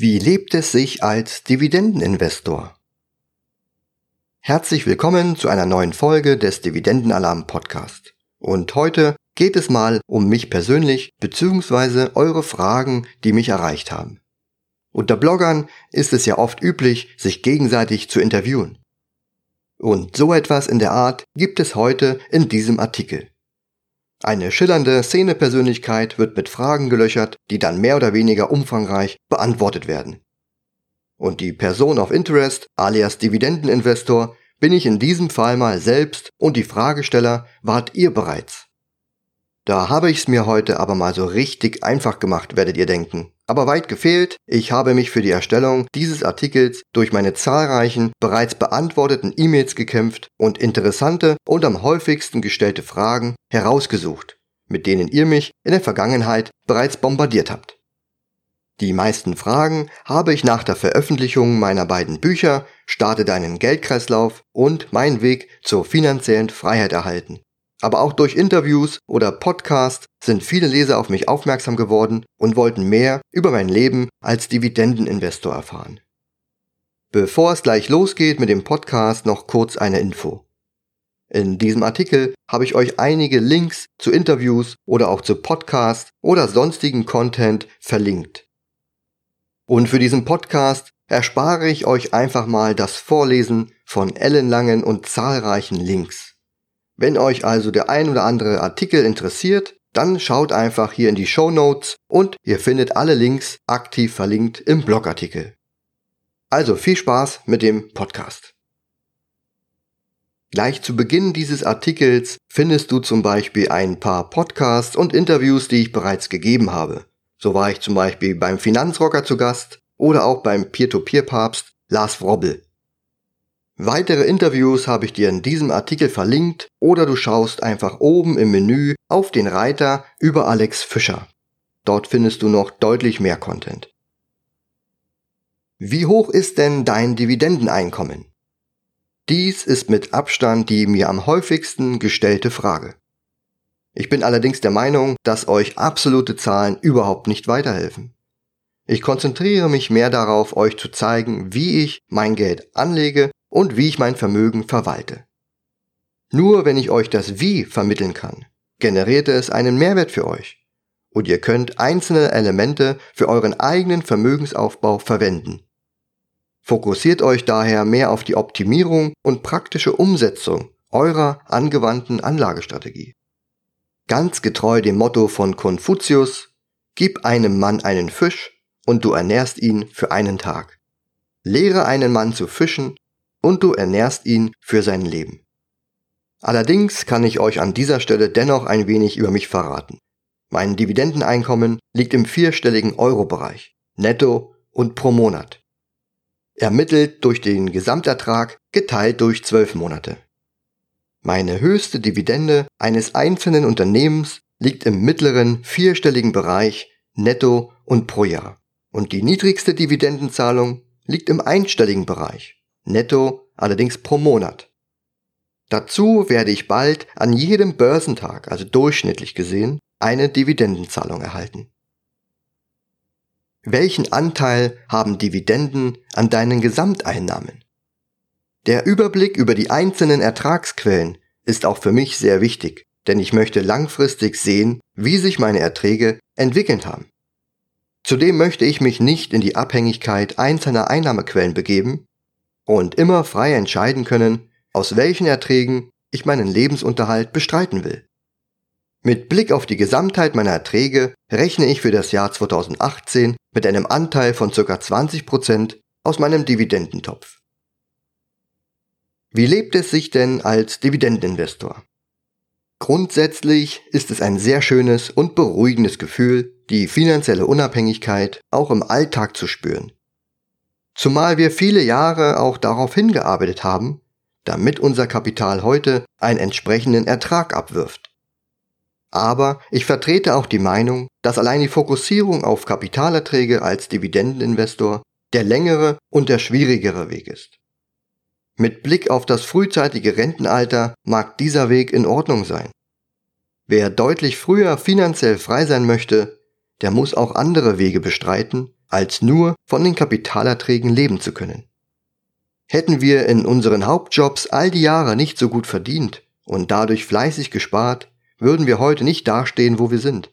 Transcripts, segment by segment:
Wie lebt es sich als Dividendeninvestor? Herzlich willkommen zu einer neuen Folge des Dividendenalarm Podcast. Und heute geht es mal um mich persönlich bzw. eure Fragen, die mich erreicht haben. Unter Bloggern ist es ja oft üblich, sich gegenseitig zu interviewen. Und so etwas in der Art gibt es heute in diesem Artikel. Eine schillernde Szenepersönlichkeit wird mit Fragen gelöchert, die dann mehr oder weniger umfangreich beantwortet werden. Und die Person of Interest, alias Dividendeninvestor, bin ich in diesem Fall mal selbst und die Fragesteller wart ihr bereits. Da habe ich's mir heute aber mal so richtig einfach gemacht, werdet ihr denken. Aber weit gefehlt, ich habe mich für die Erstellung dieses Artikels durch meine zahlreichen bereits beantworteten E-Mails gekämpft und interessante und am häufigsten gestellte Fragen herausgesucht, mit denen ihr mich in der Vergangenheit bereits bombardiert habt. Die meisten Fragen habe ich nach der Veröffentlichung meiner beiden Bücher Starte deinen Geldkreislauf und Mein Weg zur finanziellen Freiheit erhalten aber auch durch Interviews oder Podcasts sind viele Leser auf mich aufmerksam geworden und wollten mehr über mein Leben als Dividendeninvestor erfahren. Bevor es gleich losgeht mit dem Podcast noch kurz eine Info. In diesem Artikel habe ich euch einige Links zu Interviews oder auch zu Podcasts oder sonstigen Content verlinkt. Und für diesen Podcast erspare ich euch einfach mal das Vorlesen von ellenlangen und zahlreichen Links. Wenn euch also der ein oder andere Artikel interessiert, dann schaut einfach hier in die Show Notes und ihr findet alle Links aktiv verlinkt im Blogartikel. Also viel Spaß mit dem Podcast. Gleich zu Beginn dieses Artikels findest du zum Beispiel ein paar Podcasts und Interviews, die ich bereits gegeben habe. So war ich zum Beispiel beim Finanzrocker zu Gast oder auch beim Peer-to-Peer-Papst Lars Wrobbel. Weitere Interviews habe ich dir in diesem Artikel verlinkt oder du schaust einfach oben im Menü auf den Reiter über Alex Fischer. Dort findest du noch deutlich mehr Content. Wie hoch ist denn dein Dividendeneinkommen? Dies ist mit Abstand die mir am häufigsten gestellte Frage. Ich bin allerdings der Meinung, dass euch absolute Zahlen überhaupt nicht weiterhelfen. Ich konzentriere mich mehr darauf, euch zu zeigen, wie ich mein Geld anlege und wie ich mein Vermögen verwalte. Nur wenn ich euch das Wie vermitteln kann, generiert es einen Mehrwert für euch und ihr könnt einzelne Elemente für euren eigenen Vermögensaufbau verwenden. Fokussiert euch daher mehr auf die Optimierung und praktische Umsetzung eurer angewandten Anlagestrategie. Ganz getreu dem Motto von Konfuzius, gib einem Mann einen Fisch und du ernährst ihn für einen Tag. Lehre einen Mann zu fischen und du ernährst ihn für sein Leben. Allerdings kann ich euch an dieser Stelle dennoch ein wenig über mich verraten. Mein Dividendeneinkommen liegt im vierstelligen Euro-Bereich, netto und pro Monat. Ermittelt durch den Gesamtertrag geteilt durch zwölf Monate. Meine höchste Dividende eines einzelnen Unternehmens liegt im mittleren vierstelligen Bereich netto und pro Jahr. Und die niedrigste Dividendenzahlung liegt im einstelligen Bereich, netto allerdings pro Monat. Dazu werde ich bald an jedem Börsentag, also durchschnittlich gesehen, eine Dividendenzahlung erhalten. Welchen Anteil haben Dividenden an deinen Gesamteinnahmen? Der Überblick über die einzelnen Ertragsquellen ist auch für mich sehr wichtig, denn ich möchte langfristig sehen, wie sich meine Erträge entwickelt haben. Zudem möchte ich mich nicht in die Abhängigkeit einzelner Einnahmequellen begeben, und immer frei entscheiden können, aus welchen Erträgen ich meinen Lebensunterhalt bestreiten will. Mit Blick auf die Gesamtheit meiner Erträge rechne ich für das Jahr 2018 mit einem Anteil von ca. 20% aus meinem Dividendentopf. Wie lebt es sich denn als Dividendeninvestor? Grundsätzlich ist es ein sehr schönes und beruhigendes Gefühl, die finanzielle Unabhängigkeit auch im Alltag zu spüren Zumal wir viele Jahre auch darauf hingearbeitet haben, damit unser Kapital heute einen entsprechenden Ertrag abwirft. Aber ich vertrete auch die Meinung, dass allein die Fokussierung auf Kapitalerträge als Dividendeninvestor der längere und der schwierigere Weg ist. Mit Blick auf das frühzeitige Rentenalter mag dieser Weg in Ordnung sein. Wer deutlich früher finanziell frei sein möchte, der muss auch andere Wege bestreiten, als nur von den Kapitalerträgen leben zu können. Hätten wir in unseren Hauptjobs all die Jahre nicht so gut verdient und dadurch fleißig gespart, würden wir heute nicht dastehen, wo wir sind.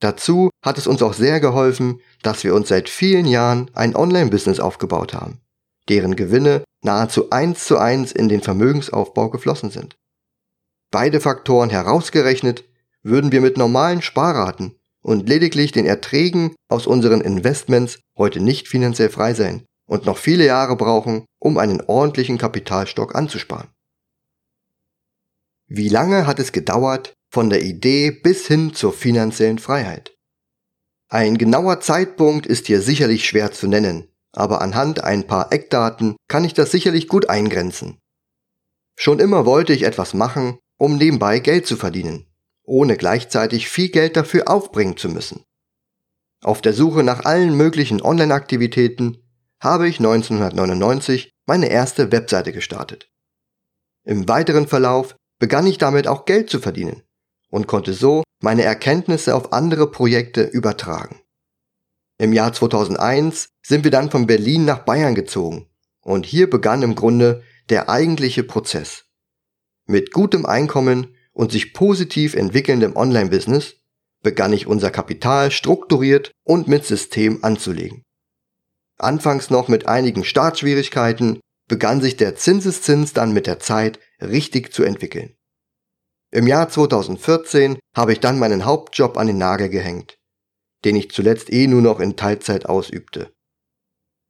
Dazu hat es uns auch sehr geholfen, dass wir uns seit vielen Jahren ein Online-Business aufgebaut haben, deren Gewinne nahezu eins zu eins in den Vermögensaufbau geflossen sind. Beide Faktoren herausgerechnet, würden wir mit normalen Sparraten und lediglich den Erträgen aus unseren Investments heute nicht finanziell frei sein und noch viele Jahre brauchen, um einen ordentlichen Kapitalstock anzusparen. Wie lange hat es gedauert von der Idee bis hin zur finanziellen Freiheit? Ein genauer Zeitpunkt ist hier sicherlich schwer zu nennen, aber anhand ein paar Eckdaten kann ich das sicherlich gut eingrenzen. Schon immer wollte ich etwas machen, um nebenbei Geld zu verdienen, ohne gleichzeitig viel Geld dafür aufbringen zu müssen. Auf der Suche nach allen möglichen Online-Aktivitäten habe ich 1999 meine erste Webseite gestartet. Im weiteren Verlauf begann ich damit auch Geld zu verdienen und konnte so meine Erkenntnisse auf andere Projekte übertragen. Im Jahr 2001 sind wir dann von Berlin nach Bayern gezogen und hier begann im Grunde der eigentliche Prozess. Mit gutem Einkommen und sich positiv entwickelndem Online-Business begann ich unser Kapital strukturiert und mit System anzulegen. Anfangs noch mit einigen Startschwierigkeiten begann sich der Zinseszins dann mit der Zeit richtig zu entwickeln. Im Jahr 2014 habe ich dann meinen Hauptjob an den Nagel gehängt, den ich zuletzt eh nur noch in Teilzeit ausübte.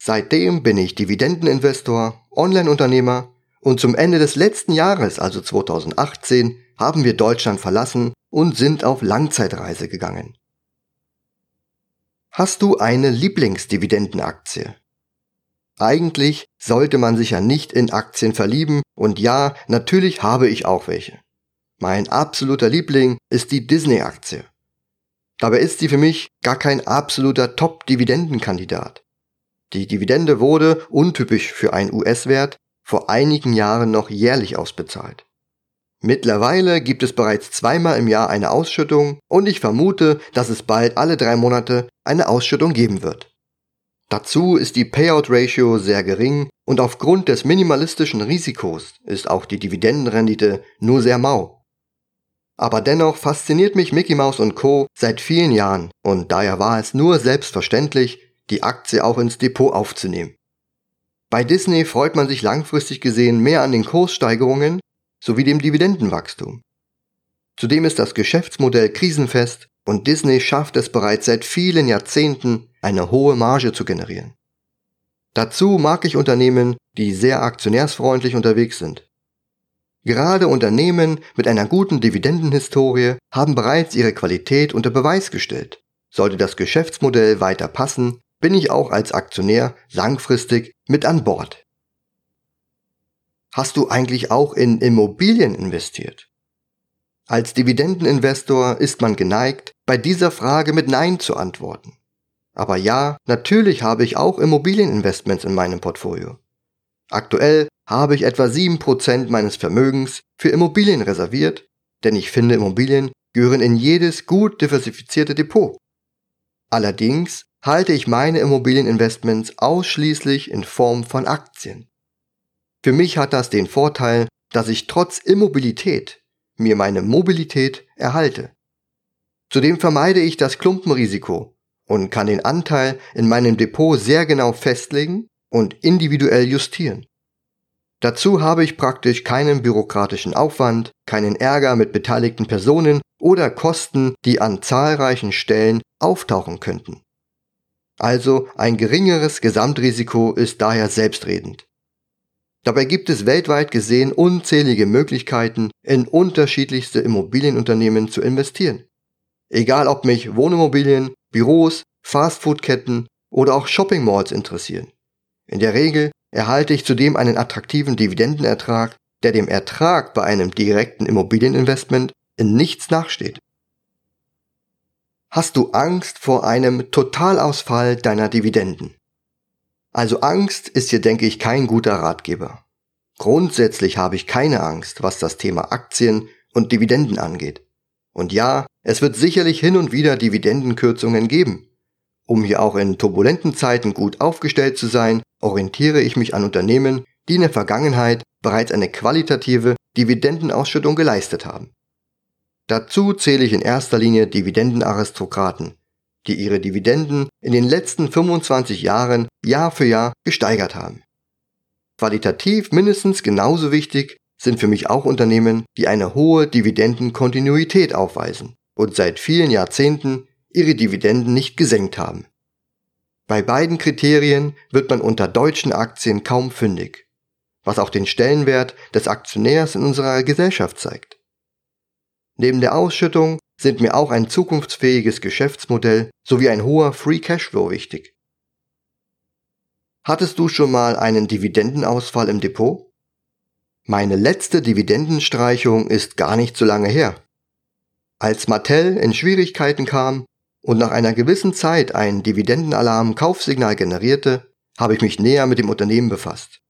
Seitdem bin ich Dividendeninvestor, Online-Unternehmer und zum Ende des letzten Jahres, also 2018, haben wir Deutschland verlassen und sind auf Langzeitreise gegangen. Hast du eine Lieblingsdividendenaktie? Eigentlich sollte man sich ja nicht in Aktien verlieben und ja, natürlich habe ich auch welche. Mein absoluter Liebling ist die Disney-Aktie. Dabei ist sie für mich gar kein absoluter Top-Dividendenkandidat. Die Dividende wurde, untypisch für einen US-Wert, vor einigen Jahren noch jährlich ausbezahlt. Mittlerweile gibt es bereits zweimal im Jahr eine Ausschüttung und ich vermute, dass es bald alle drei Monate eine Ausschüttung geben wird. Dazu ist die Payout Ratio sehr gering und aufgrund des minimalistischen Risikos ist auch die Dividendenrendite nur sehr mau. Aber dennoch fasziniert mich Mickey Mouse und Co. seit vielen Jahren und daher war es nur selbstverständlich, die Aktie auch ins Depot aufzunehmen. Bei Disney freut man sich langfristig gesehen mehr an den Kurssteigerungen sowie dem Dividendenwachstum. Zudem ist das Geschäftsmodell krisenfest und Disney schafft es bereits seit vielen Jahrzehnten, eine hohe Marge zu generieren. Dazu mag ich Unternehmen, die sehr aktionärsfreundlich unterwegs sind. Gerade Unternehmen mit einer guten Dividendenhistorie haben bereits ihre Qualität unter Beweis gestellt. Sollte das Geschäftsmodell weiter passen, bin ich auch als Aktionär langfristig mit an Bord. Hast du eigentlich auch in Immobilien investiert? Als Dividendeninvestor ist man geneigt, bei dieser Frage mit Nein zu antworten. Aber ja, natürlich habe ich auch Immobilieninvestments in meinem Portfolio. Aktuell habe ich etwa 7% meines Vermögens für Immobilien reserviert, denn ich finde Immobilien gehören in jedes gut diversifizierte Depot. Allerdings halte ich meine Immobilieninvestments ausschließlich in Form von Aktien. Für mich hat das den Vorteil, dass ich trotz Immobilität mir meine Mobilität erhalte. Zudem vermeide ich das Klumpenrisiko und kann den Anteil in meinem Depot sehr genau festlegen und individuell justieren. Dazu habe ich praktisch keinen bürokratischen Aufwand, keinen Ärger mit beteiligten Personen oder Kosten, die an zahlreichen Stellen auftauchen könnten. Also ein geringeres Gesamtrisiko ist daher selbstredend. Dabei gibt es weltweit gesehen unzählige Möglichkeiten, in unterschiedlichste Immobilienunternehmen zu investieren. Egal ob mich Wohnimmobilien, Büros, Fastfoodketten oder auch Shopping Malls interessieren. In der Regel erhalte ich zudem einen attraktiven Dividendenertrag, der dem Ertrag bei einem direkten Immobilieninvestment in nichts nachsteht. Hast du Angst vor einem Totalausfall deiner Dividenden? Also Angst ist hier, denke ich, kein guter Ratgeber. Grundsätzlich habe ich keine Angst, was das Thema Aktien und Dividenden angeht. Und ja, es wird sicherlich hin und wieder Dividendenkürzungen geben. Um hier auch in turbulenten Zeiten gut aufgestellt zu sein, orientiere ich mich an Unternehmen, die in der Vergangenheit bereits eine qualitative Dividendenausschüttung geleistet haben. Dazu zähle ich in erster Linie Dividendenaristokraten, die ihre Dividenden in den letzten 25 Jahren Jahr für Jahr gesteigert haben. Qualitativ mindestens genauso wichtig sind für mich auch Unternehmen, die eine hohe Dividendenkontinuität aufweisen und seit vielen Jahrzehnten ihre Dividenden nicht gesenkt haben. Bei beiden Kriterien wird man unter deutschen Aktien kaum fündig, was auch den Stellenwert des Aktionärs in unserer Gesellschaft zeigt. Neben der Ausschüttung sind mir auch ein zukunftsfähiges Geschäftsmodell sowie ein hoher Free Cashflow wichtig. Hattest du schon mal einen Dividendenausfall im Depot? Meine letzte Dividendenstreichung ist gar nicht so lange her. Als Mattel in Schwierigkeiten kam und nach einer gewissen Zeit ein Dividendenalarm Kaufsignal generierte, habe ich mich näher mit dem Unternehmen befasst.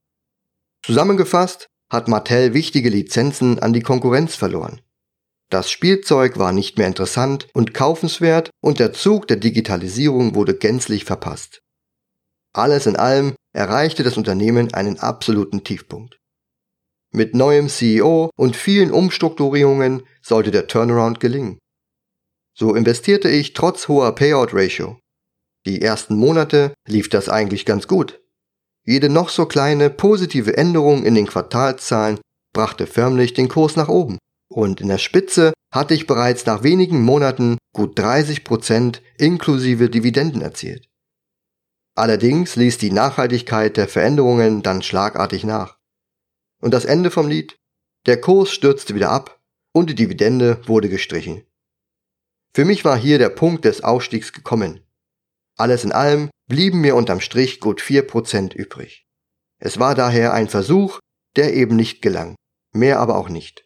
Zusammengefasst hat Mattel wichtige Lizenzen an die Konkurrenz verloren. Das Spielzeug war nicht mehr interessant und kaufenswert und der Zug der Digitalisierung wurde gänzlich verpasst. Alles in allem erreichte das Unternehmen einen absoluten Tiefpunkt. Mit neuem CEO und vielen Umstrukturierungen sollte der Turnaround gelingen. So investierte ich trotz hoher Payout Ratio. Die ersten Monate lief das eigentlich ganz gut. Jede noch so kleine positive Änderung in den Quartalszahlen brachte förmlich den Kurs nach oben. Und in der Spitze hatte ich bereits nach wenigen Monaten gut 30 Prozent inklusive Dividenden erzielt. Allerdings ließ die Nachhaltigkeit der Veränderungen dann schlagartig nach. Und das Ende vom Lied? Der Kurs stürzte wieder ab und die Dividende wurde gestrichen. Für mich war hier der Punkt des Ausstiegs gekommen. Alles in allem blieben mir unterm Strich gut 4% übrig. Es war daher ein Versuch, der eben nicht gelang, mehr aber auch nicht.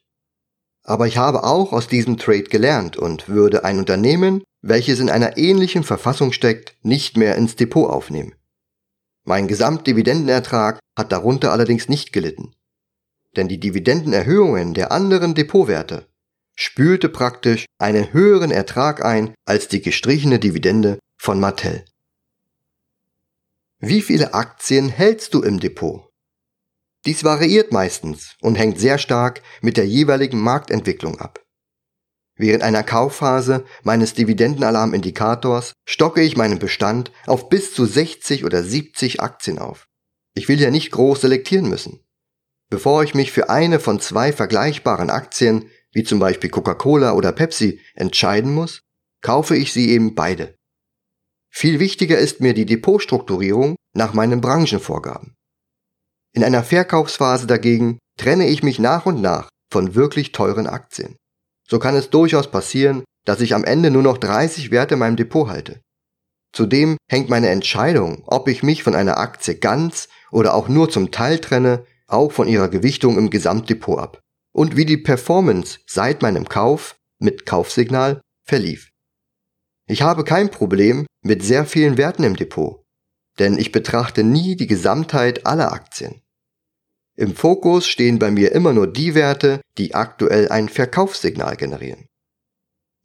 Aber ich habe auch aus diesem Trade gelernt und würde ein Unternehmen, welches in einer ähnlichen Verfassung steckt, nicht mehr ins Depot aufnehmen. Mein Gesamtdividendenertrag hat darunter allerdings nicht gelitten. Denn die Dividendenerhöhungen der anderen Depotwerte spülte praktisch einen höheren Ertrag ein als die gestrichene Dividende von Mattel. Wie viele Aktien hältst du im Depot? Dies variiert meistens und hängt sehr stark mit der jeweiligen Marktentwicklung ab. Während einer Kaufphase meines Dividendenalarmindikators stocke ich meinen Bestand auf bis zu 60 oder 70 Aktien auf. Ich will ja nicht groß selektieren müssen. Bevor ich mich für eine von zwei vergleichbaren Aktien, wie zum Beispiel Coca-Cola oder Pepsi, entscheiden muss, kaufe ich sie eben beide. Viel wichtiger ist mir die Depotstrukturierung nach meinen Branchenvorgaben. In einer Verkaufsphase dagegen trenne ich mich nach und nach von wirklich teuren Aktien. So kann es durchaus passieren, dass ich am Ende nur noch 30 Werte in meinem Depot halte. Zudem hängt meine Entscheidung, ob ich mich von einer Aktie ganz oder auch nur zum Teil trenne, auch von ihrer Gewichtung im Gesamtdepot ab und wie die Performance seit meinem Kauf mit Kaufsignal verlief. Ich habe kein Problem mit sehr vielen Werten im Depot, denn ich betrachte nie die Gesamtheit aller Aktien. Im Fokus stehen bei mir immer nur die Werte, die aktuell ein Verkaufssignal generieren.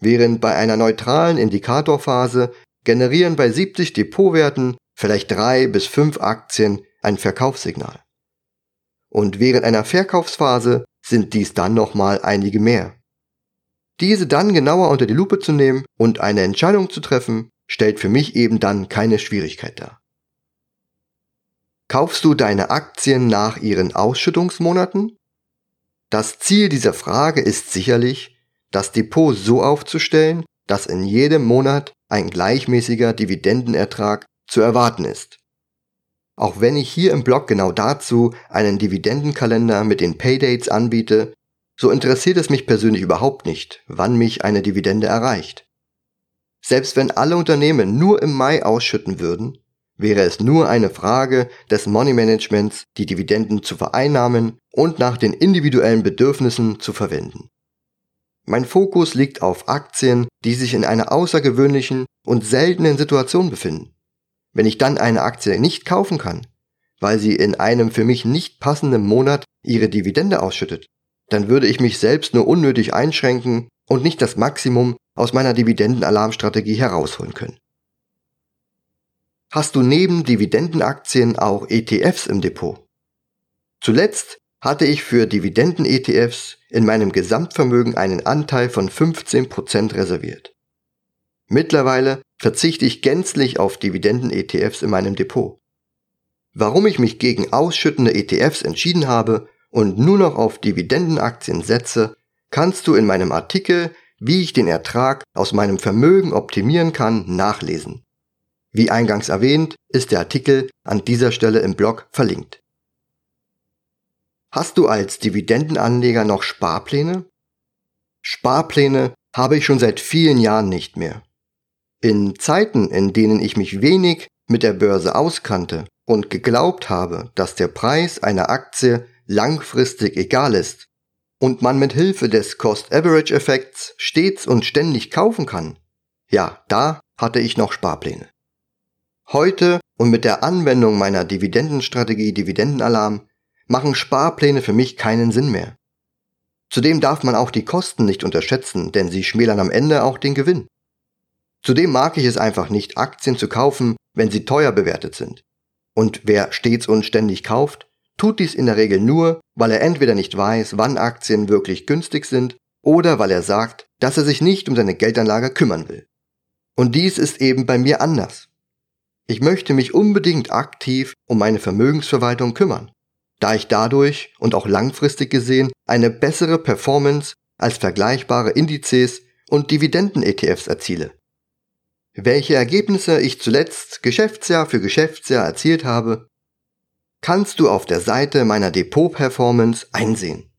Während bei einer neutralen Indikatorphase generieren bei 70 Depotwerten vielleicht drei bis fünf Aktien ein Verkaufssignal. Und während einer Verkaufsphase sind dies dann nochmal einige mehr. Diese dann genauer unter die Lupe zu nehmen und eine Entscheidung zu treffen, stellt für mich eben dann keine Schwierigkeit dar. Kaufst du deine Aktien nach ihren Ausschüttungsmonaten? Das Ziel dieser Frage ist sicherlich, das Depot so aufzustellen, dass in jedem Monat ein gleichmäßiger Dividendenertrag zu erwarten ist. Auch wenn ich hier im Blog genau dazu einen Dividendenkalender mit den Paydates anbiete, so interessiert es mich persönlich überhaupt nicht, wann mich eine Dividende erreicht. Selbst wenn alle Unternehmen nur im Mai ausschütten würden, wäre es nur eine Frage des Money Managements, die Dividenden zu vereinnahmen und nach den individuellen Bedürfnissen zu verwenden. Mein Fokus liegt auf Aktien, die sich in einer außergewöhnlichen und seltenen Situation befinden. Wenn ich dann eine Aktie nicht kaufen kann, weil sie in einem für mich nicht passenden Monat ihre Dividende ausschüttet, dann würde ich mich selbst nur unnötig einschränken und nicht das Maximum aus meiner Dividendenalarmstrategie herausholen können. Hast du neben Dividendenaktien auch ETFs im Depot. Zuletzt hatte ich für Dividenden-ETFs in meinem Gesamtvermögen einen Anteil von 15% reserviert. Mittlerweile verzichte ich gänzlich auf Dividenden-ETFs in meinem Depot. Warum ich mich gegen ausschüttende ETFs entschieden habe und nur noch auf Dividendenaktien setze, kannst du in meinem Artikel, wie ich den Ertrag aus meinem Vermögen optimieren kann, nachlesen. Wie eingangs erwähnt, ist der Artikel an dieser Stelle im Blog verlinkt. Hast du als Dividendenanleger noch Sparpläne? Sparpläne habe ich schon seit vielen Jahren nicht mehr. In Zeiten, in denen ich mich wenig mit der Börse auskannte und geglaubt habe, dass der Preis einer Aktie langfristig egal ist und man mit Hilfe des Cost-Average-Effekts stets und ständig kaufen kann, ja, da hatte ich noch Sparpläne. Heute und mit der Anwendung meiner Dividendenstrategie Dividendenalarm machen Sparpläne für mich keinen Sinn mehr. Zudem darf man auch die Kosten nicht unterschätzen, denn sie schmälern am Ende auch den Gewinn. Zudem mag ich es einfach nicht, Aktien zu kaufen, wenn sie teuer bewertet sind. Und wer stets und ständig kauft, tut dies in der Regel nur, weil er entweder nicht weiß, wann Aktien wirklich günstig sind, oder weil er sagt, dass er sich nicht um seine Geldanlage kümmern will. Und dies ist eben bei mir anders. Ich möchte mich unbedingt aktiv um meine Vermögensverwaltung kümmern, da ich dadurch und auch langfristig gesehen eine bessere Performance als vergleichbare Indizes und Dividenden-ETFs erziele. Welche Ergebnisse ich zuletzt Geschäftsjahr für Geschäftsjahr erzielt habe, kannst du auf der Seite meiner Depot-Performance einsehen.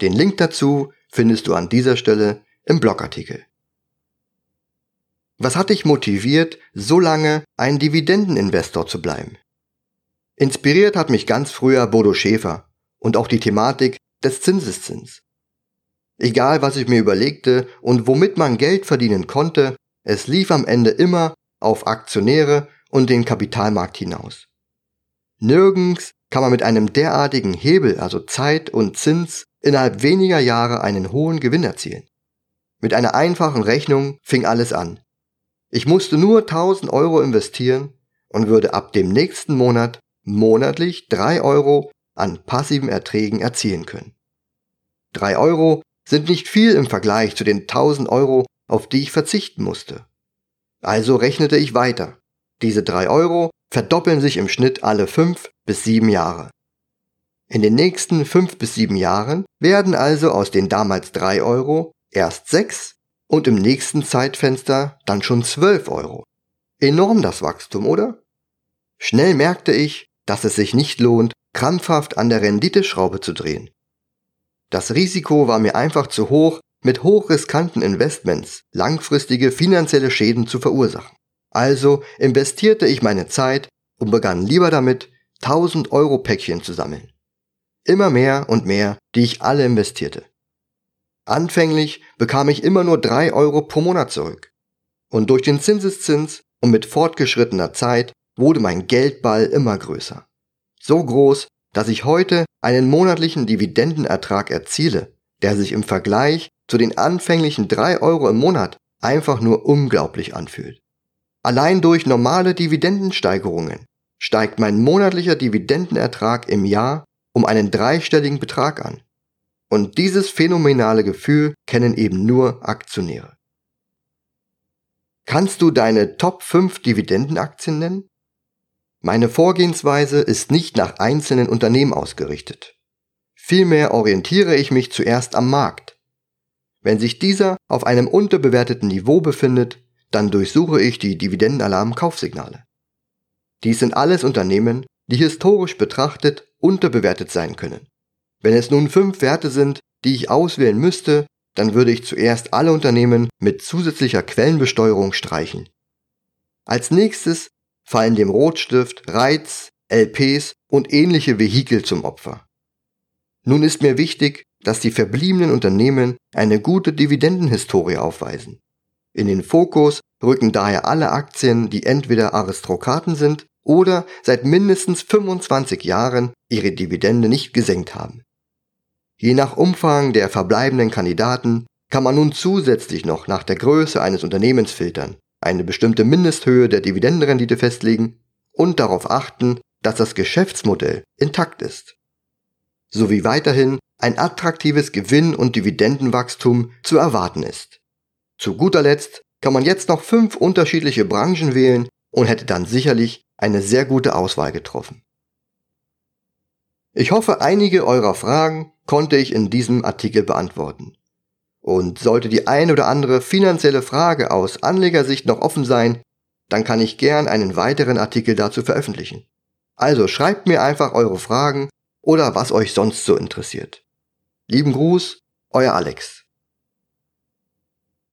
Den Link dazu findest du an dieser Stelle im Blogartikel. Was hat dich motiviert, so lange ein Dividendeninvestor zu bleiben? Inspiriert hat mich ganz früher Bodo Schäfer und auch die Thematik des Zinseszins. Egal was ich mir überlegte und womit man Geld verdienen konnte, es lief am Ende immer auf Aktionäre und den Kapitalmarkt hinaus. Nirgends kann man mit einem derartigen Hebel, also Zeit und Zins, innerhalb weniger Jahre einen hohen Gewinn erzielen. Mit einer einfachen Rechnung fing alles an. Ich musste nur 1000 Euro investieren und würde ab dem nächsten Monat monatlich 3 Euro an passiven Erträgen erzielen können. 3 Euro sind nicht viel im Vergleich zu den 1000 Euro, auf die ich verzichten musste. Also rechnete ich weiter. Diese 3 Euro verdoppeln sich im Schnitt alle fünf bis sieben Jahre. In den nächsten fünf bis sieben Jahren werden also aus den damals drei Euro erst sechs und im nächsten Zeitfenster dann schon zwölf Euro. Enorm das Wachstum, oder? Schnell merkte ich, dass es sich nicht lohnt, krampfhaft an der Renditeschraube zu drehen. Das Risiko war mir einfach zu hoch, mit hochriskanten Investments langfristige finanzielle Schäden zu verursachen. Also investierte ich meine Zeit und begann lieber damit, 1000 Euro Päckchen zu sammeln. Immer mehr und mehr, die ich alle investierte. Anfänglich bekam ich immer nur 3 Euro pro Monat zurück. Und durch den Zinseszins und mit fortgeschrittener Zeit wurde mein Geldball immer größer. So groß, dass ich heute einen monatlichen Dividendenertrag erziele, der sich im Vergleich zu den anfänglichen 3 Euro im Monat einfach nur unglaublich anfühlt. Allein durch normale Dividendensteigerungen steigt mein monatlicher Dividendenertrag im Jahr um einen dreistelligen Betrag an. Und dieses phänomenale Gefühl kennen eben nur Aktionäre. Kannst du deine Top 5 Dividendenaktien nennen? Meine Vorgehensweise ist nicht nach einzelnen Unternehmen ausgerichtet. Vielmehr orientiere ich mich zuerst am Markt. Wenn sich dieser auf einem unterbewerteten Niveau befindet, dann durchsuche ich die Dividendenalarm-Kaufsignale. Dies sind alles Unternehmen, die historisch betrachtet unterbewertet sein können. Wenn es nun fünf Werte sind, die ich auswählen müsste, dann würde ich zuerst alle Unternehmen mit zusätzlicher Quellenbesteuerung streichen. Als nächstes fallen dem Rotstift Reiz, LPs und ähnliche Vehikel zum Opfer. Nun ist mir wichtig, dass die verbliebenen Unternehmen eine gute Dividendenhistorie aufweisen. In den Fokus rücken daher alle Aktien, die entweder Aristokraten sind oder seit mindestens 25 Jahren ihre Dividende nicht gesenkt haben. Je nach Umfang der verbleibenden Kandidaten kann man nun zusätzlich noch nach der Größe eines Unternehmens filtern, eine bestimmte Mindesthöhe der Dividendenrendite festlegen und darauf achten, dass das Geschäftsmodell intakt ist. Sowie weiterhin ein attraktives Gewinn- und Dividendenwachstum zu erwarten ist. Zu guter Letzt kann man jetzt noch fünf unterschiedliche Branchen wählen und hätte dann sicherlich eine sehr gute Auswahl getroffen. Ich hoffe, einige eurer Fragen konnte ich in diesem Artikel beantworten. Und sollte die ein oder andere finanzielle Frage aus Anlegersicht noch offen sein, dann kann ich gern einen weiteren Artikel dazu veröffentlichen. Also schreibt mir einfach eure Fragen oder was euch sonst so interessiert. Lieben Gruß, euer Alex.